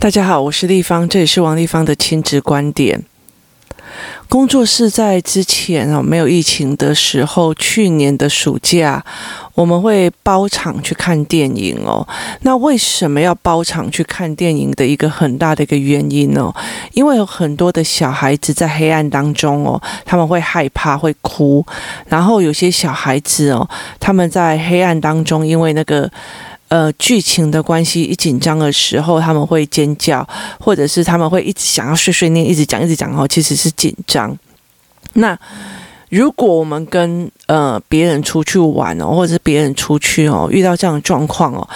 大家好，我是丽芳，这里是王立芳的亲子观点。工作室在之前哦，没有疫情的时候，去年的暑假，我们会包场去看电影哦。那为什么要包场去看电影的一个很大的一个原因呢？因为有很多的小孩子在黑暗当中哦，他们会害怕，会哭。然后有些小孩子哦，他们在黑暗当中，因为那个。呃，剧情的关系，一紧张的时候，他们会尖叫，或者是他们会一直想要碎碎念，一直讲，一直讲哦，其实是紧张。那如果我们跟呃别人出去玩哦，或者是别人出去哦，遇到这样的状况哦，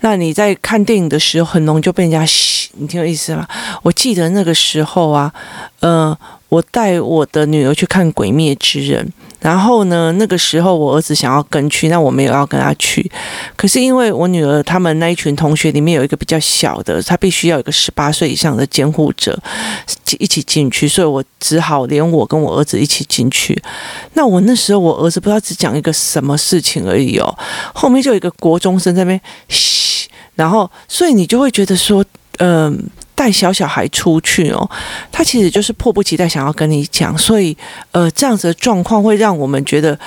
那你在看电影的时候，很容易就被人家洗，你听我意思吗？我记得那个时候啊，呃，我带我的女儿去看《鬼灭之刃》。然后呢，那个时候我儿子想要跟去，那我没有要跟他去。可是因为我女儿他们那一群同学里面有一个比较小的，他必须要有一个十八岁以上的监护者一起进去，所以我只好连我跟我儿子一起进去。那我那时候我儿子不知道只讲一个什么事情而已哦，后面就有一个国中生在那边，然后所以你就会觉得说，嗯、带小小孩出去哦，他其实就是迫不及待想要跟你讲，所以呃，这样子的状况会让我们觉得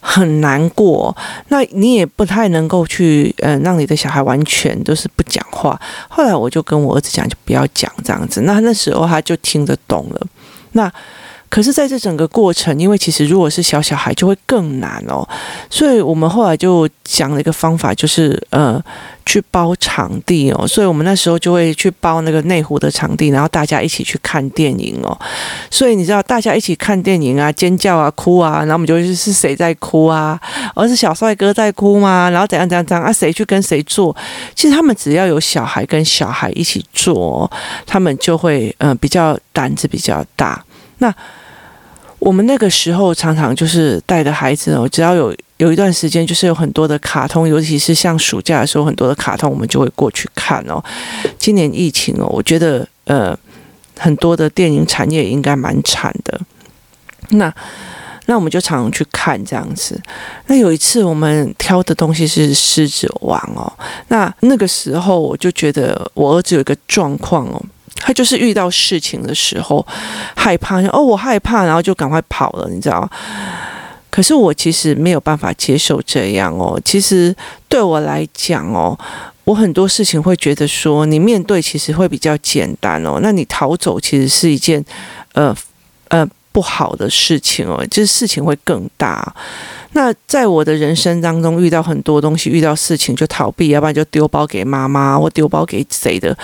很难过。那你也不太能够去呃，让你的小孩完全都是不讲话。后来我就跟我儿子讲，就不要讲这样子。那那时候他就听得懂了。那。可是，在这整个过程，因为其实如果是小小孩，就会更难哦。所以我们后来就讲了一个方法，就是呃，去包场地哦。所以我们那时候就会去包那个内湖的场地，然后大家一起去看电影哦。所以你知道，大家一起看电影啊，尖叫啊，哭啊，然后我们就会是谁在哭啊？而是小帅哥在哭吗？然后怎样怎样怎样啊？谁去跟谁坐？其实他们只要有小孩跟小孩一起坐，他们就会呃比较胆子比较大。那我们那个时候常常就是带着孩子哦，只要有有一段时间，就是有很多的卡通，尤其是像暑假的时候，很多的卡通，我们就会过去看哦。今年疫情哦，我觉得呃，很多的电影产业应该蛮惨的。那那我们就常常去看这样子。那有一次我们挑的东西是《狮子王》哦，那那个时候我就觉得我儿子有一个状况哦。他就是遇到事情的时候害怕，哦，我害怕，然后就赶快跑了，你知道？可是我其实没有办法接受这样哦。其实对我来讲哦，我很多事情会觉得说，你面对其实会比较简单哦。那你逃走其实是一件呃呃不好的事情哦，就是事情会更大。那在我的人生当中，遇到很多东西，遇到事情就逃避，要不然就丢包给妈妈，或丢包给谁的，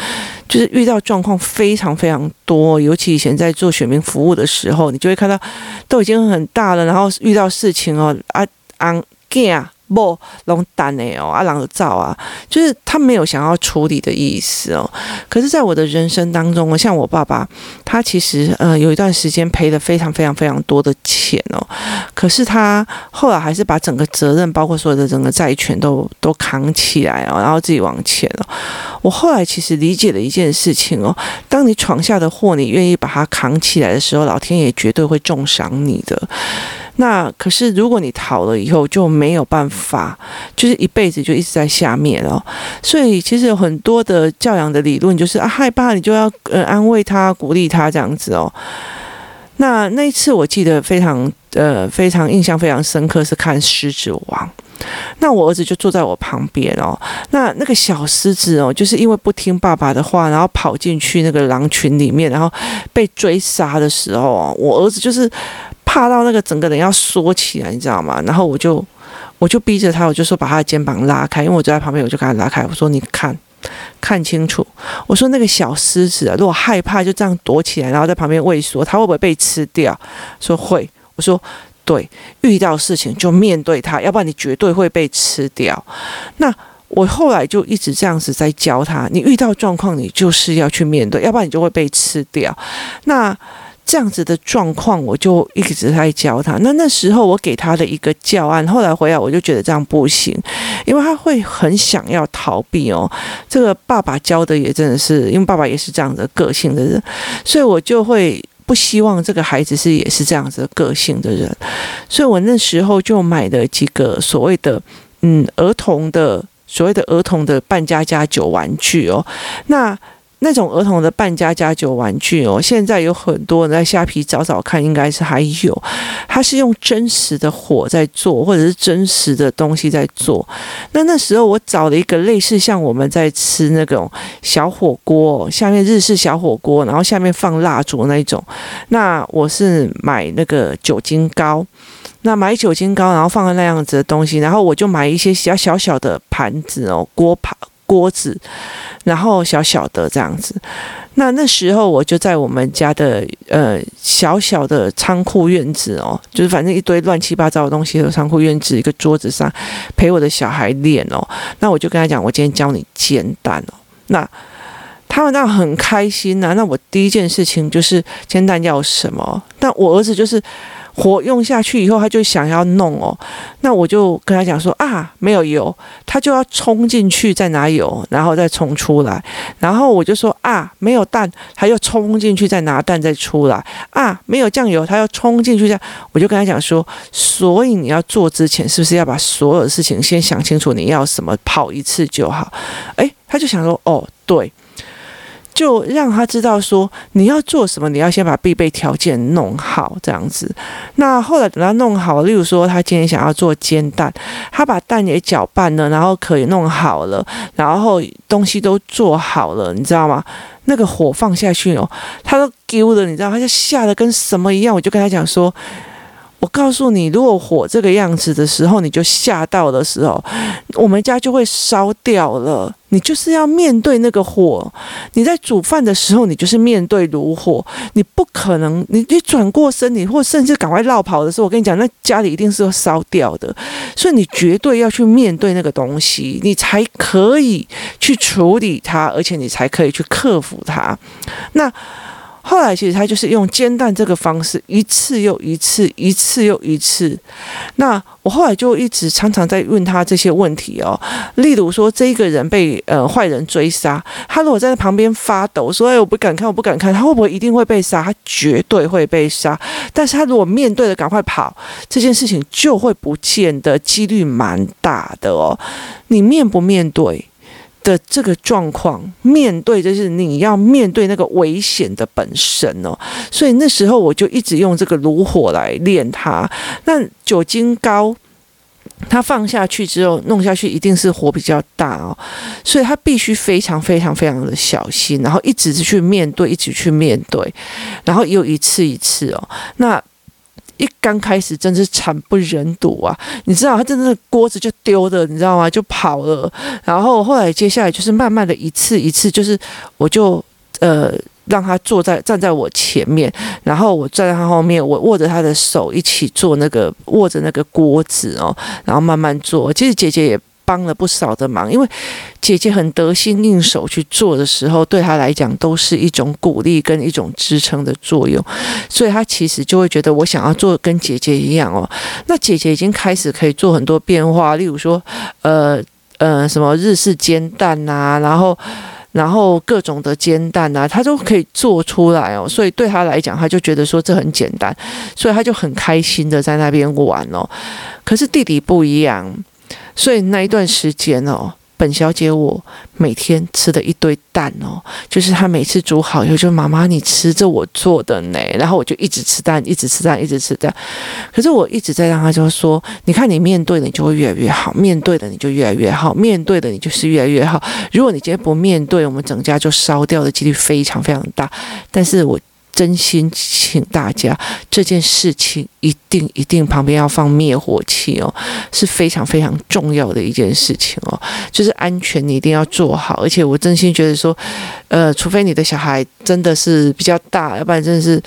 就是遇到状况非常非常多。尤其以前在做选民服务的时候，你就会看到都已经很大了，然后遇到事情哦，啊，啊，惊。不，拢等的哦，阿郎的照啊，就是他没有想要处理的意思哦。可是，在我的人生当中，像我爸爸，他其实呃有一段时间赔了非常非常非常多的钱哦。可是他后来还是把整个责任，包括所有的整个债权都都扛起来哦，然后自己往前哦。我后来其实理解了一件事情哦，当你闯下的祸，你愿意把它扛起来的时候，老天爷绝对会重赏你的。那可是，如果你逃了以后，就没有办法，就是一辈子就一直在下面哦。所以其实有很多的教养的理论，就是啊，害怕你就要呃安慰他、鼓励他这样子哦。那那一次我记得非常呃非常印象非常深刻，是看《狮子王》。那我儿子就坐在我旁边哦。那那个小狮子哦，就是因为不听爸爸的话，然后跑进去那个狼群里面，然后被追杀的时候哦，我儿子就是。怕到那个整个人要缩起来，你知道吗？然后我就我就逼着他，我就说把他的肩膀拉开，因为我就在旁边，我就给他拉开。我说你看看清楚，我说那个小狮子啊，如果害怕就这样躲起来，然后在旁边畏缩，他会不会被吃掉？说会。我说对，遇到事情就面对他，要不然你绝对会被吃掉。那我后来就一直这样子在教他，你遇到状况你就是要去面对，要不然你就会被吃掉。那。这样子的状况，我就一直在教他。那那时候我给他的一个教案，后来回来我就觉得这样不行，因为他会很想要逃避哦。这个爸爸教的也真的是，因为爸爸也是这样的个性的人，所以我就会不希望这个孩子是也是这样子的个性的人。所以我那时候就买了几个所谓的嗯儿童的所谓的儿童的扮家家酒玩具哦。那那种儿童的扮家家酒玩具哦，现在有很多人在虾皮找找看，应该是还有，它是用真实的火在做，或者是真实的东西在做。那那时候我找了一个类似像我们在吃那种小火锅，下面日式小火锅，然后下面放蜡烛那种。那我是买那个酒精膏，那买酒精膏，然后放在那样子的东西，然后我就买一些小小小的盘子哦，锅盘。锅子，然后小小的这样子，那那时候我就在我们家的呃小小的仓库院子哦，就是反正一堆乱七八糟的东西的仓库院子一个桌子上陪我的小孩练哦，那我就跟他讲，我今天教你煎蛋哦，那他们那很开心呐、那我第一件事情就是煎蛋要什么？但我儿子就是。火用下去以后，他就想要弄哦，那我就跟他讲说啊，没有油，他就要冲进去再拿油，然后再冲出来，然后我就说啊，没有蛋，他又冲进去再拿蛋再出来。啊，没有酱油，他要冲进去这样，我就跟他讲说，所以你要做之前，是不是要把所有的事情先想清楚，你要什么，跑一次就好？诶，他就想说，哦，对。就让他知道说，你要做什么，你要先把必备条件弄好，这样子。那后来等他弄好，例如说他今天想要做煎蛋，他把蛋也搅拌了，然后可以弄好了，然后东西都做好了，你知道吗？那个火放下去哦，他都丢了，你知道，他就吓得跟什么一样。我就跟他讲说。我告诉你，如果火这个样子的时候，你就吓到的时候，我们家就会烧掉了。你就是要面对那个火。你在煮饭的时候，你就是面对炉火，你不可能，你你转过身，你或甚至赶快落跑的时候，我跟你讲，那家里一定是会烧掉的。所以你绝对要去面对那个东西，你才可以去处理它，而且你才可以去克服它。那。后来其实他就是用煎蛋这个方式，一次又一次，一次又一次。那我后来就一直常常在问他这些问题哦，例如说，这一个人被呃坏人追杀，他如果在旁边发抖，说：“哎，我不敢看，我不敢看。”他会不会一定会被杀？他绝对会被杀。但是他如果面对的赶快跑，这件事情就会不见的几率蛮大的哦。你面不面对？的这个状况，面对就是你要面对那个危险的本身哦，所以那时候我就一直用这个炉火来练它。那酒精膏，它放下去之后弄下去一定是火比较大哦，所以它必须非常非常非常的小心，然后一直去面对，一直去面对，然后又一次一次哦，那。一刚开始真是惨不忍睹啊！你知道他真的锅子就丢的，你知道吗？就跑了。然后后来接下来就是慢慢的一次一次，就是我就呃让他坐在站在我前面，然后我站在他后面，我握着他的手一起做那个握着那个锅子哦，然后慢慢做。其实姐姐也。帮了不少的忙，因为姐姐很得心应手去做的时候，对她来讲都是一种鼓励跟一种支撑的作用，所以她其实就会觉得我想要做跟姐姐一样哦。那姐姐已经开始可以做很多变化，例如说，呃呃，什么日式煎蛋呐、然后然后各种的煎蛋呐、啊，她都可以做出来哦。所以对她来讲，她就觉得说这很简单，所以她就很开心的在那边玩哦。可是弟弟不一样。所以那一段时间哦，本小姐我每天吃的一堆蛋哦，就是她每次煮好以后就妈妈你吃着我做的呢，然后我就一直吃蛋，一直吃蛋，一直吃蛋。可是我一直在让她就说，你看你面对的你就会越来越好，面对的你就越来越好，面对的你就是越来越好。如果你今天不面对，我们整家就烧掉的几率非常非常大。但是我。真心请大家，这件事情一定一定旁边要放灭火器哦，是非常非常重要的一件事情哦。就是安全你一定要做好，而且我真心觉得说，呃，除非你的小孩真的是比较大，要不然真的是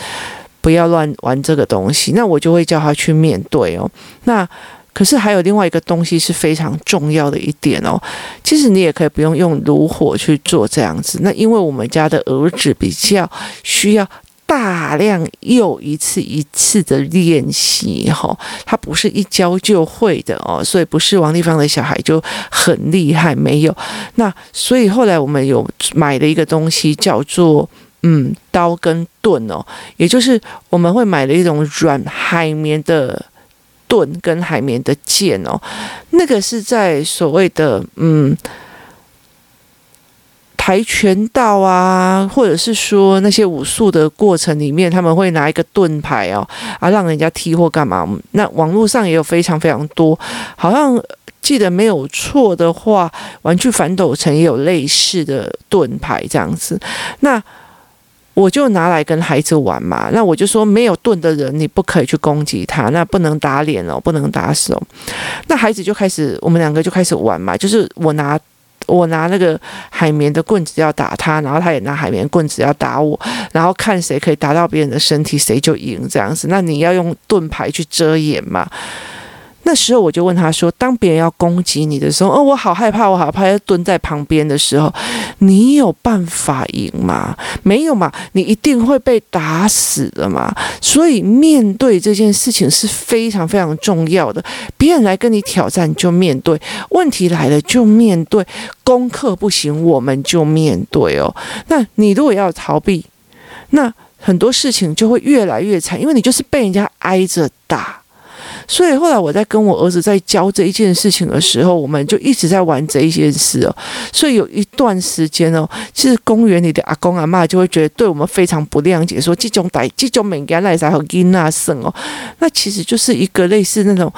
不要乱玩这个东西。那我就会叫他去面对哦。那可是还有另外一个东西是非常重要的一点哦。其实你也可以不用用炉火去做这样子。那因为我们家的儿子比较需要。大量又一次一次的练习，哈，他不是一教就会的哦，所以不是王丽芳的小孩就很厉害，没有。那所以后来我们有买了一个东西，叫做嗯刀跟盾哦，也就是我们会买了一种软海绵的盾跟海绵的剑哦，那个是在所谓的嗯。跆拳道啊，或者是说那些武术的过程里面，他们会拿一个盾牌哦，啊，让人家踢或干嘛？那网络上也有非常非常多，好像记得没有错的话，玩具反斗城也有类似的盾牌这样子。那我就拿来跟孩子玩嘛。那我就说，没有盾的人，你不可以去攻击他，那不能打脸哦，不能打手。那孩子就开始，我们两个就开始玩嘛，就是我拿。我拿那个海绵的棍子要打他，然后他也拿海绵棍子要打我，然后看谁可以打到别人的身体，谁就赢这样子。那你要用盾牌去遮掩嘛。那时候我就问他说：“当别人要攻击你的时候，哦，我好害怕，我好怕，要蹲在旁边的时候，你有办法赢吗？没有嘛，你一定会被打死的嘛。所以面对这件事情是非常非常重要的。别人来跟你挑战，就面对；问题来了，就面对；功课不行，我们就面对哦。那你如果要逃避，那很多事情就会越来越惨，因为你就是被人家挨着打。”所以后来我在跟我儿子在教这一件事情的时候，我们就一直在玩这一件事哦。所以有一段时间哦，其实公园里的阿公阿妈就会觉得对我们非常不谅解，说这种歹这种物件来才和囡仔耍哦。那其实就是一个类似那种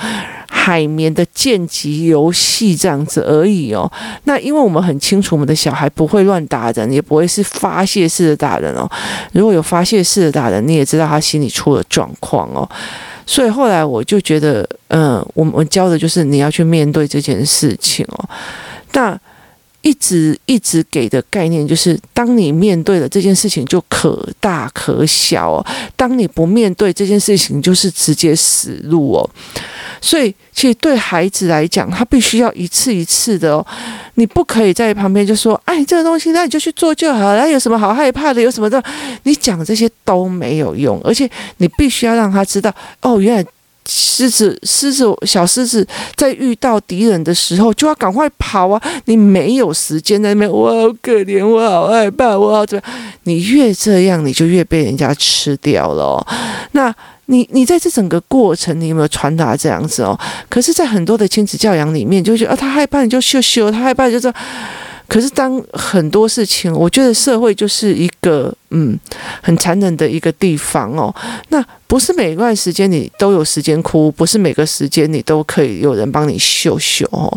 海绵的剑击游戏这样子而已哦。那因为我们很清楚，我们的小孩不会乱打人，也不会是发泄式的打人哦。如果有发泄式的打人，你也知道他心里出了状况哦。所以后来我就觉得，嗯、我，我教的就是你要去面对这件事情哦。那一直一直给的概念就是，当你面对了这件事情，就可大可小；当你不面对这件事情，就是直接死路哦。所以，其实对孩子来讲，他必须要一次一次的哦。你不可以在旁边就说：“哎，这个东西，那你就去做就好了。有什么好害怕的？有什么的？你讲这些都没有用。而且，你必须要让他知道，哦，原来。”狮子，狮子，小狮子在遇到敌人的时候就要赶快跑啊！你没有时间在那边，我好可怜，我好害怕，我好怎么？你越这样，你就越被人家吃掉了。那你，你在这整个过程，你有没有传达这样子哦？可是，在很多的亲子教养里面，就觉得啊，他害怕你就羞羞，他害怕就说。可是，当很多事情，我觉得社会就是一个嗯，很残忍的一个地方哦。那不是每一段时间你都有时间哭，不是每个时间你都可以有人帮你秀秀哦，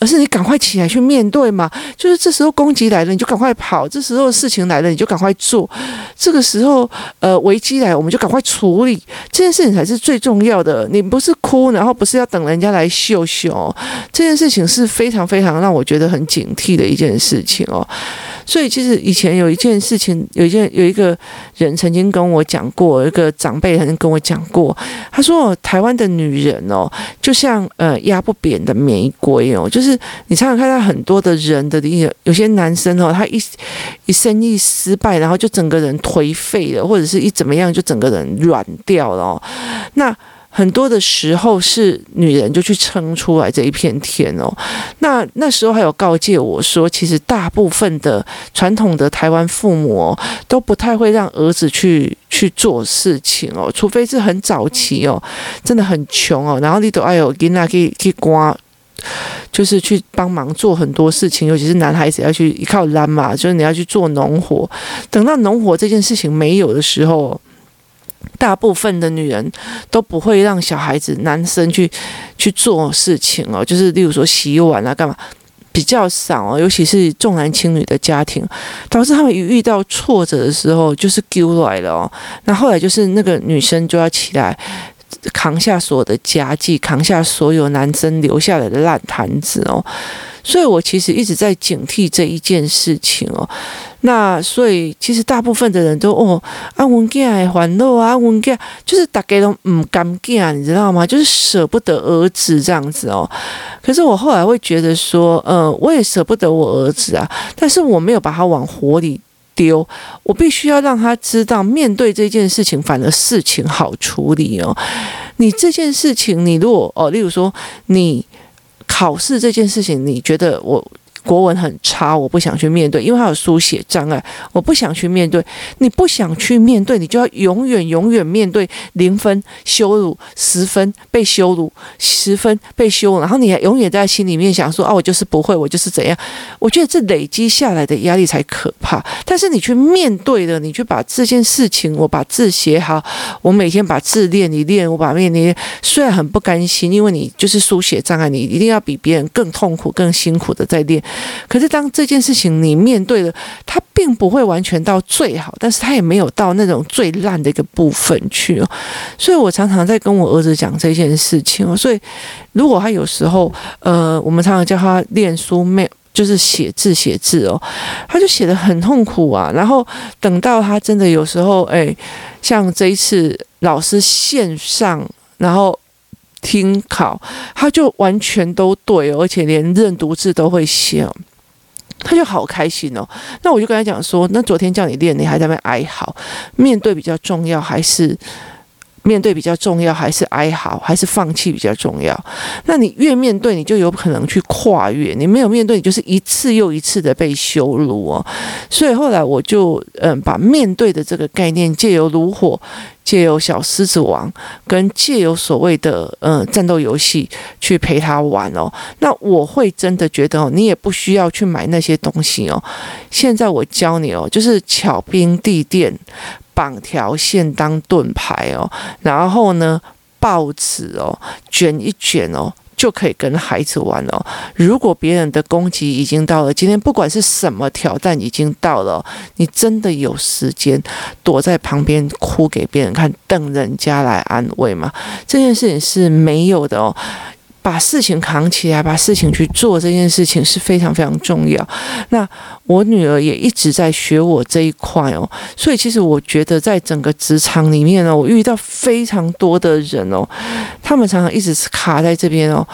而是你赶快起来去面对嘛。就是这时候攻击来了，你就赶快跑；这时候事情来了，你就赶快做。这个时候，呃，危机来，我们就赶快处理。这件事情才是最重要的。你不是哭，然后不是要等人家来秀秀。这件事情是非常非常让我觉得很警惕的一件事情哦。所以，其实以前有一件事情，有一件有一个人曾经跟我讲过，一个长辈曾经跟我讲过，他说：“台湾的女人哦，就像呃压不扁的玫瑰哦，就是你常常看到很多的人的有些男生哦，他一一生意失败，然后就整个人颓废了，或者是一怎么样，就整个人软掉了哦。那很多的时候是女人就去撑出来这一片天哦。那那时候还有告诫我说，其实大部分的传统的台湾父母哦，都不太会让儿子去去做事情哦，除非是很早期哦，真的很穷哦，然后你都哎有囡仔去去刮，就是去帮忙做很多事情，尤其是男孩子要去依靠蓝嘛，就是你要去做农活。等到农活这件事情没有的时候。大部分的女人都不会让小孩子、男生去去做事情哦，就是例如说洗碗啊、干嘛，比较少哦。尤其是重男轻女的家庭，导致他们一遇到挫折的时候，就是丢来了哦。那后来就是那个女生就要起来扛下所有的家计，扛下所有男生留下来的烂摊子哦。所以我其实一直在警惕这一件事情哦。那所以其实大部分的人都哦啊，文健还欢乐啊，文健就是大家都唔甘见，你知道吗？就是舍不得儿子这样子哦。可是我后来会觉得说，呃，我也舍不得我儿子啊，但是我没有把他往火里丢，我必须要让他知道，面对这件事情，反而事情好处理哦。你这件事情，你如果哦，例如说你考试这件事情，你觉得我。国文很差，我不想去面对，因为他有书写障碍，我不想去面对。你不想去面对，你就要永远永远面对零分羞辱，十分被羞辱，十分被羞辱，然后你还永远在心里面想说啊，我就是不会，我就是怎样。我觉得这累积下来的压力才可怕。但是你去面对了，你去把这件事情，我把字写好，我每天把字练一练，我把面练，虽然很不甘心，因为你就是书写障碍，你一定要比别人更痛苦、更辛苦的在练。可是当这件事情你面对了，他并不会完全到最好，但是他也没有到那种最烂的一个部分去哦。所以我常常在跟我儿子讲这件事情哦。所以如果他有时候，呃，我们常常叫他练书，没就是写字写字哦，他就写得很痛苦啊。然后等到他真的有时候，哎，像这一次老师线上，然后。听考，他就完全都对，而且连认读字都会写，他就好开心哦。那我就跟他讲说，那昨天叫你练，你还在那边哀嚎，面对比较重要，还是？面对比较重要，还是哀嚎，还是放弃比较重要？那你越面对，你就有可能去跨越；你没有面对，你就是一次又一次的被羞辱哦。所以后来我就嗯，把面对的这个概念，借由炉火，借由小狮子王，跟借由所谓的嗯战斗游戏去陪他玩哦。那我会真的觉得哦，你也不需要去买那些东西哦。现在我教你哦，就是巧兵地垫。绑条线当盾牌哦，然后呢，报纸哦，卷一卷哦，就可以跟孩子玩哦。如果别人的攻击已经到了，今天不管是什么挑战已经到了，你真的有时间躲在旁边哭给别人看，等人家来安慰吗？这件事情是没有的哦。把事情扛起来，把事情去做，这件事情是非常非常重要。那我女儿也一直在学我这一块哦，所以其实我觉得在整个职场里面呢，我遇到非常多的人哦，他们常常一直是卡在这边哦。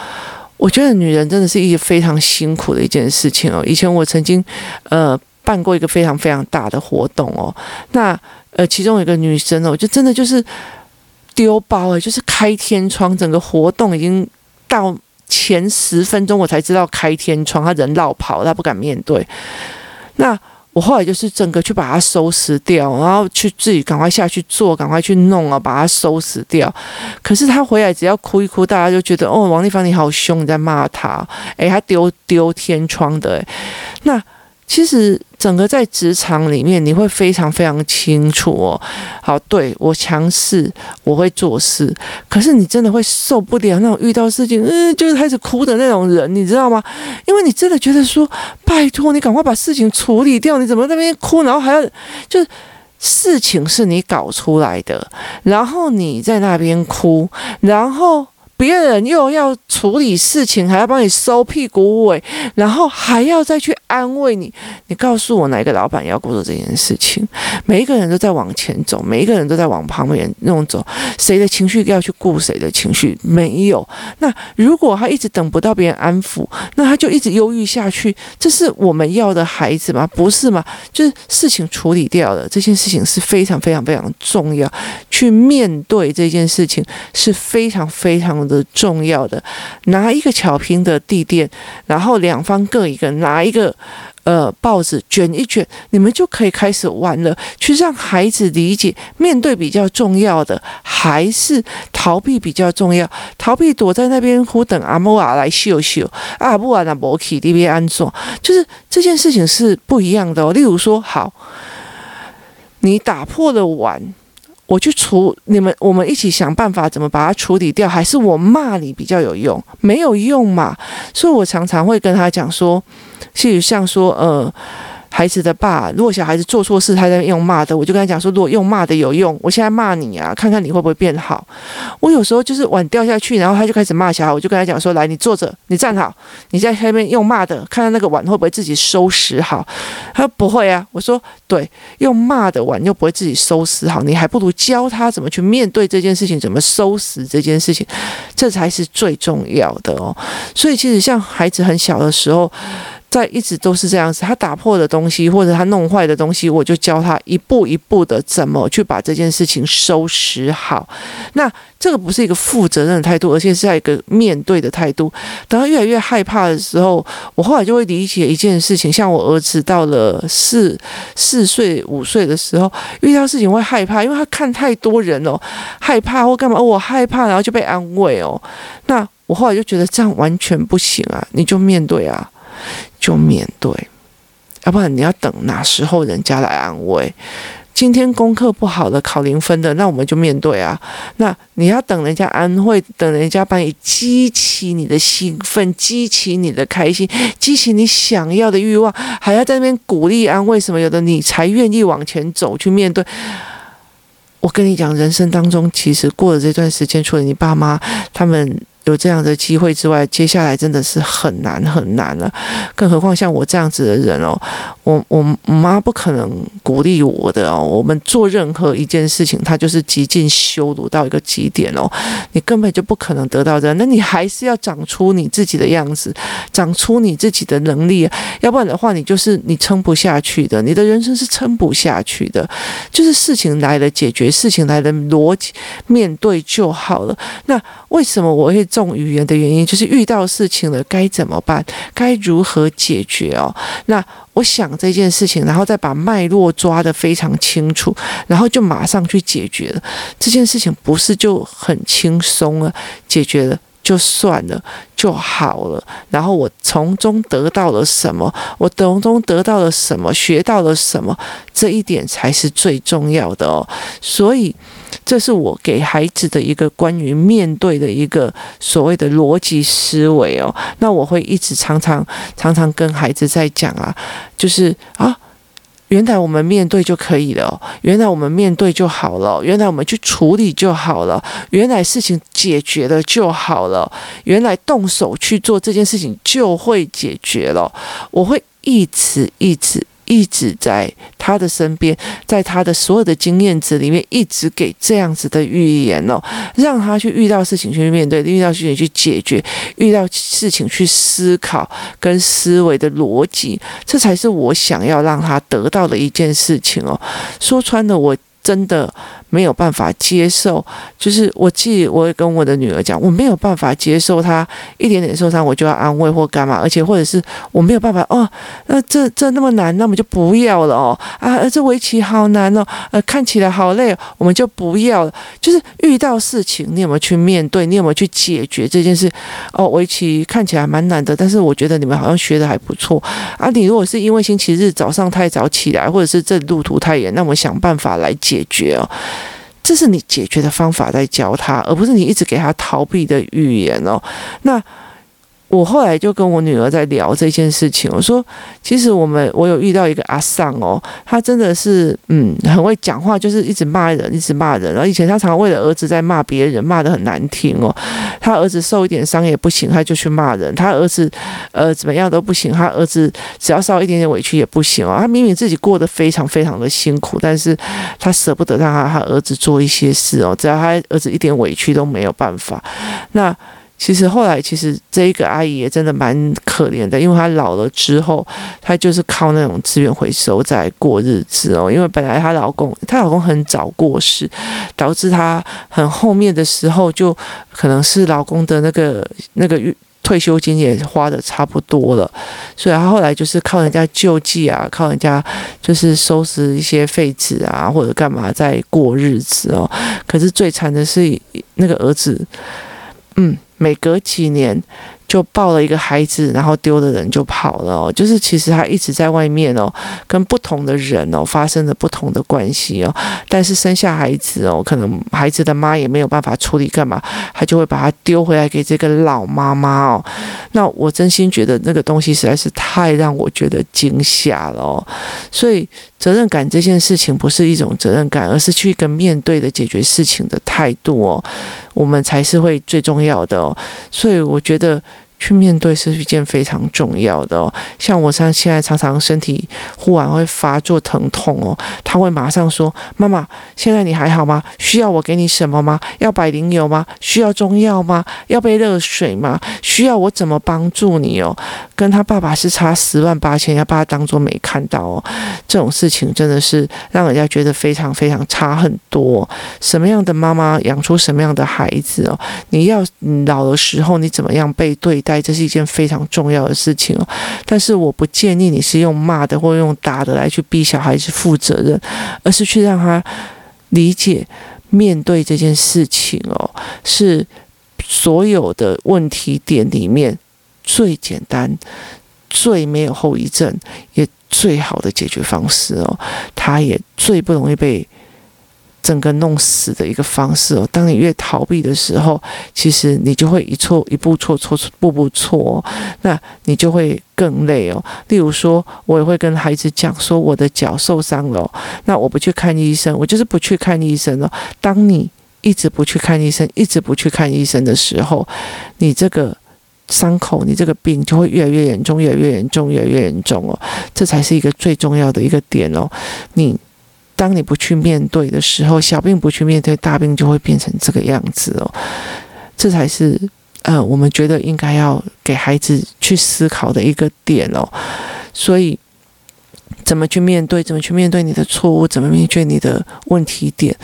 我觉得女人真的是一个非常辛苦的一件事情哦。以前我曾经呃办过一个非常非常大的活动哦，那呃其中有一个女生哦，就真的就是丢包诶，就是开天窗，整个活动已经。到前十分钟，我才知道开天窗，他人绕跑，他不敢面对。那我后来就是整个去把它收拾掉，然后去自己赶快下去做，赶快去弄啊，把它收拾掉。可是他回来只要哭一哭，大家就觉得哦，王丽芳你好凶，你在骂他。诶，他丢丢天窗的。那其实。整个在职场里面，你会非常非常清楚哦。好，对，我强势，我会做事，可是你真的会受不了那种遇到事情，嗯，就是开始哭的那种人，你知道吗？因为你真的觉得说，拜托你赶快把事情处理掉，你怎么在那边哭，然后还要就是事情是你搞出来的，然后你在那边哭，然后。别人又要处理事情，还要帮你收屁股尾，然后还要再去安慰你。你告诉我，哪一个老板要做这件事情？每一个人都在往前走，每一个人都在往旁边那种走。谁的情绪要去顾谁的情绪？没有。那如果他一直等不到别人安抚，那他就一直忧郁下去。这是我们要的孩子吗？不是吗？就是事情处理掉了，这件事情是非常非常非常重要。去面对这件事情是非常非常。的重要的，拿一个巧拼的地垫，然后两方各一个，拿一个呃报纸卷一卷，你们就可以开始玩了。去让孩子理解，面对比较重要的，还是逃避比较重要？逃避躲在那边，呼等阿莫啊来秀秀，阿布啊那摩奇这边安装，就是这件事情是不一样的。例如说，好，你打破了碗。我去处你们，我们一起想办法怎么把它处理掉，还是我骂你比较有用？没有用嘛，所以我常常会跟他讲说，其实像说，呃。孩子的爸，如果小孩子做错事，他在用骂的，我就跟他讲说，如果用骂的有用，我现在骂你啊，看看你会不会变好。我有时候就是碗掉下去，然后他就开始骂小孩，我就跟他讲说，来，你坐着，你站好，你在下面用骂的，看看那个碗会不会自己收拾好。他说不会啊，我说对，用骂的碗又不会自己收拾好，你还不如教他怎么去面对这件事情，怎么收拾这件事情，这才是最重要的哦。所以其实像孩子很小的时候。在一直都是这样子，他打破的东西或者他弄坏的东西，我就教他一步一步的怎么去把这件事情收拾好。那这个不是一个负责任的态度，而且是在一个面对的态度。等他越来越害怕的时候，我后来就会理解一件事情，像我儿子到了四四岁五岁的时候，遇到事情会害怕，因为他看太多人哦，害怕或干嘛，我害怕，然后就被安慰哦。那我后来就觉得这样完全不行啊，你就面对啊。就面对，要不然你要等哪时候人家来安慰？今天功课不好的，考零分的，那我们就面对啊。那你要等人家安慰，等人家帮你激起你的兴奋，激起你的开心，激起你想要的欲望，还要在那边鼓励安慰什么有的，你才愿意往前走去面对。我跟你讲，人生当中其实过了这段时间，除了你爸妈他们。有这样的机会之外，接下来真的是很难很难了。更何况像我这样子的人哦，我我妈不可能鼓励我的哦。我们做任何一件事情，她就是极尽羞辱到一个极点哦。你根本就不可能得到这样，那你还是要长出你自己的样子，长出你自己的能力，要不然的话，你就是你撑不下去的。你的人生是撑不下去的。就是事情来了，解决事情来了，逻辑面对就好了。那为什么我会？动语言的原因就是遇到事情了该怎么办？该如何解决哦？那我想这件事情，然后再把脉络抓得非常清楚，然后就马上去解决了。这件事情不是就很轻松了？解决了就算了就好了。然后我从中得到了什么？我从中得到了什么？学到了什么？这一点才是最重要的哦。所以。这是我给孩子的一个关于面对的一个所谓的逻辑思维哦。那我会一直常常常常跟孩子在讲啊，就是啊，原来我们面对就可以了，原来我们面对就好了，原来我们去处理就好了，原来事情解决了就好了，原来动手去做这件事情就会解决了。我会一直一直。一直在他的身边，在他的所有的经验值里面，一直给这样子的预言哦，让他去遇到事情去面对，遇到事情去解决，遇到事情去思考跟思维的逻辑，这才是我想要让他得到的一件事情哦。说穿了，我真的。没有办法接受，就是我记，我也跟我的女儿讲，我没有办法接受她一点点受伤，我就要安慰或干嘛，而且或者是我没有办法哦，那这这那么难，那我们就不要了哦啊，这围棋好难哦，呃，看起来好累，我们就不要了。就是遇到事情，你有没有去面对？你有没有去解决这件事？哦，围棋看起来蛮难的，但是我觉得你们好像学的还不错啊。你如果是因为星期日早上太早起来，或者是这路途太远，那我想办法来解决哦。这是你解决的方法，在教他，而不是你一直给他逃避的语言哦。那。我后来就跟我女儿在聊这件事情，我说，其实我们我有遇到一个阿桑哦，他真的是嗯很会讲话，就是一直骂人，一直骂人。然后以前他常常为了儿子在骂别人，骂得很难听哦。他儿子受一点伤也不行，他就去骂人。他儿子呃怎么样都不行，他儿子只要受一点点委屈也不行哦。他明明自己过得非常非常的辛苦，但是他舍不得让他他儿子做一些事哦，只要他儿子一点委屈都没有办法。那。其实后来，其实这一个阿姨也真的蛮可怜的，因为她老了之后，她就是靠那种资源回收在过日子哦。因为本来她老公，她老公很早过世，导致她很后面的时候，就可能是老公的那个那个退休金也花的差不多了，所以她后来就是靠人家救济啊，靠人家就是收拾一些废纸啊，或者干嘛在过日子哦。可是最惨的是那个儿子，嗯。每隔几年就抱了一个孩子，然后丢的人就跑了。就是其实他一直在外面哦，跟不同的人哦发生了不同的关系哦。但是生下孩子哦，可能孩子的妈也没有办法处理，干嘛？他就会把他丢回来给这个老妈妈哦。那我真心觉得那个东西实在是太让我觉得惊吓了哦。所以责任感这件事情不是一种责任感，而是去跟面对的解决事情的态度哦。我们才是会最重要的哦，所以我觉得去面对是一件非常重要的哦。像我像现在常常身体忽然会发作疼痛哦，他会马上说：“妈妈，现在你还好吗？需要我给你什么吗？要百灵油吗？需要中药吗？要杯热水吗？需要我怎么帮助你哦？”跟他爸爸是差十万八千，要把他当做没看到哦。这种事情真的是让人家觉得非常非常差很多。什么样的妈妈养出什么样的孩子哦？你要老的时候你怎么样被对待，这是一件非常重要的事情哦。但是我不建议你是用骂的或用打的来去逼小孩子负责任，而是去让他理解面对这件事情哦，是所有的问题点里面最简单、最没有后遗症也最好的解决方式哦。他也最不容易被。整个弄死的一个方式哦。当你越逃避的时候，其实你就会一错一步错错步步错哦，那你就会更累哦。例如说，我也会跟孩子讲说，我的脚受伤了，那我不去看医生，我就是不去看医生了。当你一直不去看医生，一直不去看医生的时候，你这个伤口，你这个病就会越来越严重，越来越严重，越来越严重哦。这才是一个最重要的一个点哦，你。当你不去面对的时候，小病不去面对，大病就会变成这个样子哦。这才是呃，我们觉得应该要给孩子去思考的一个点哦。所以，怎么去面对？怎么去面对你的错误？怎么面对你的问题点？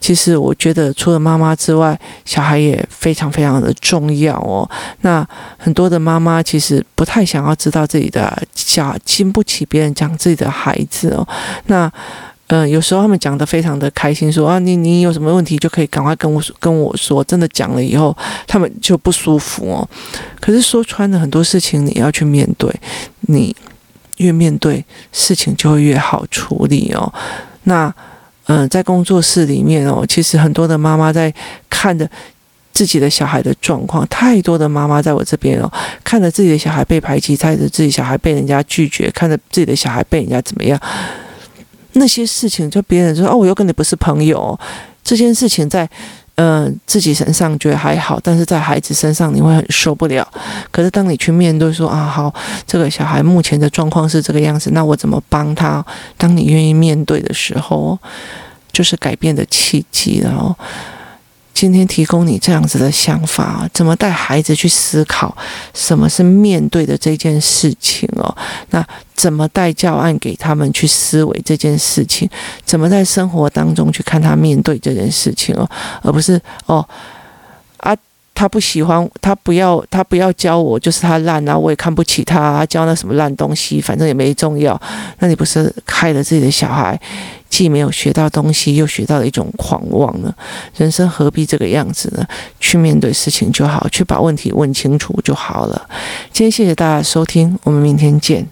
其实，我觉得除了妈妈之外，小孩也非常非常的重要哦。那很多的妈妈其实不太想要知道自己的小，经不起别人讲自己的孩子哦。那嗯、有时候他们讲得非常的开心，说啊，你你有什么问题就可以赶快跟我跟我说。真的讲了以后，他们就不舒服哦。可是说穿了很多事情，你要去面对，你越面对事情就会越好处理哦。那嗯、在工作室里面哦，其实很多的妈妈在看着自己的小孩的状况，太多的妈妈在我这边哦，看着自己的小孩被排挤，看着自己小孩被人家拒绝，看着自己的小孩被人家怎么样。那些事情，就别人说哦，我又跟你不是朋友。这件事情在，呃，自己身上觉得还好，但是在孩子身上你会很受不了。可是当你去面对说啊，好，这个小孩目前的状况是这个样子，那我怎么帮他？当你愿意面对的时候，就是改变的契机然后。今天提供你这样子的想法，怎么带孩子去思考什么是面对的这件事情哦？那怎么带教案给他们去思维这件事情？怎么在生活当中去看他面对这件事情哦？而不是哦。他不喜欢，他不要，他不要教我，就是他烂啊！我也看不起他，他教那什么烂东西，反正也没重要。那你不是害了自己的小孩，既没有学到东西，又学到了一种狂妄呢？人生何必这个样子呢？去面对事情就好，去把问题问清楚就好了。今天谢谢大家收听，我们明天见。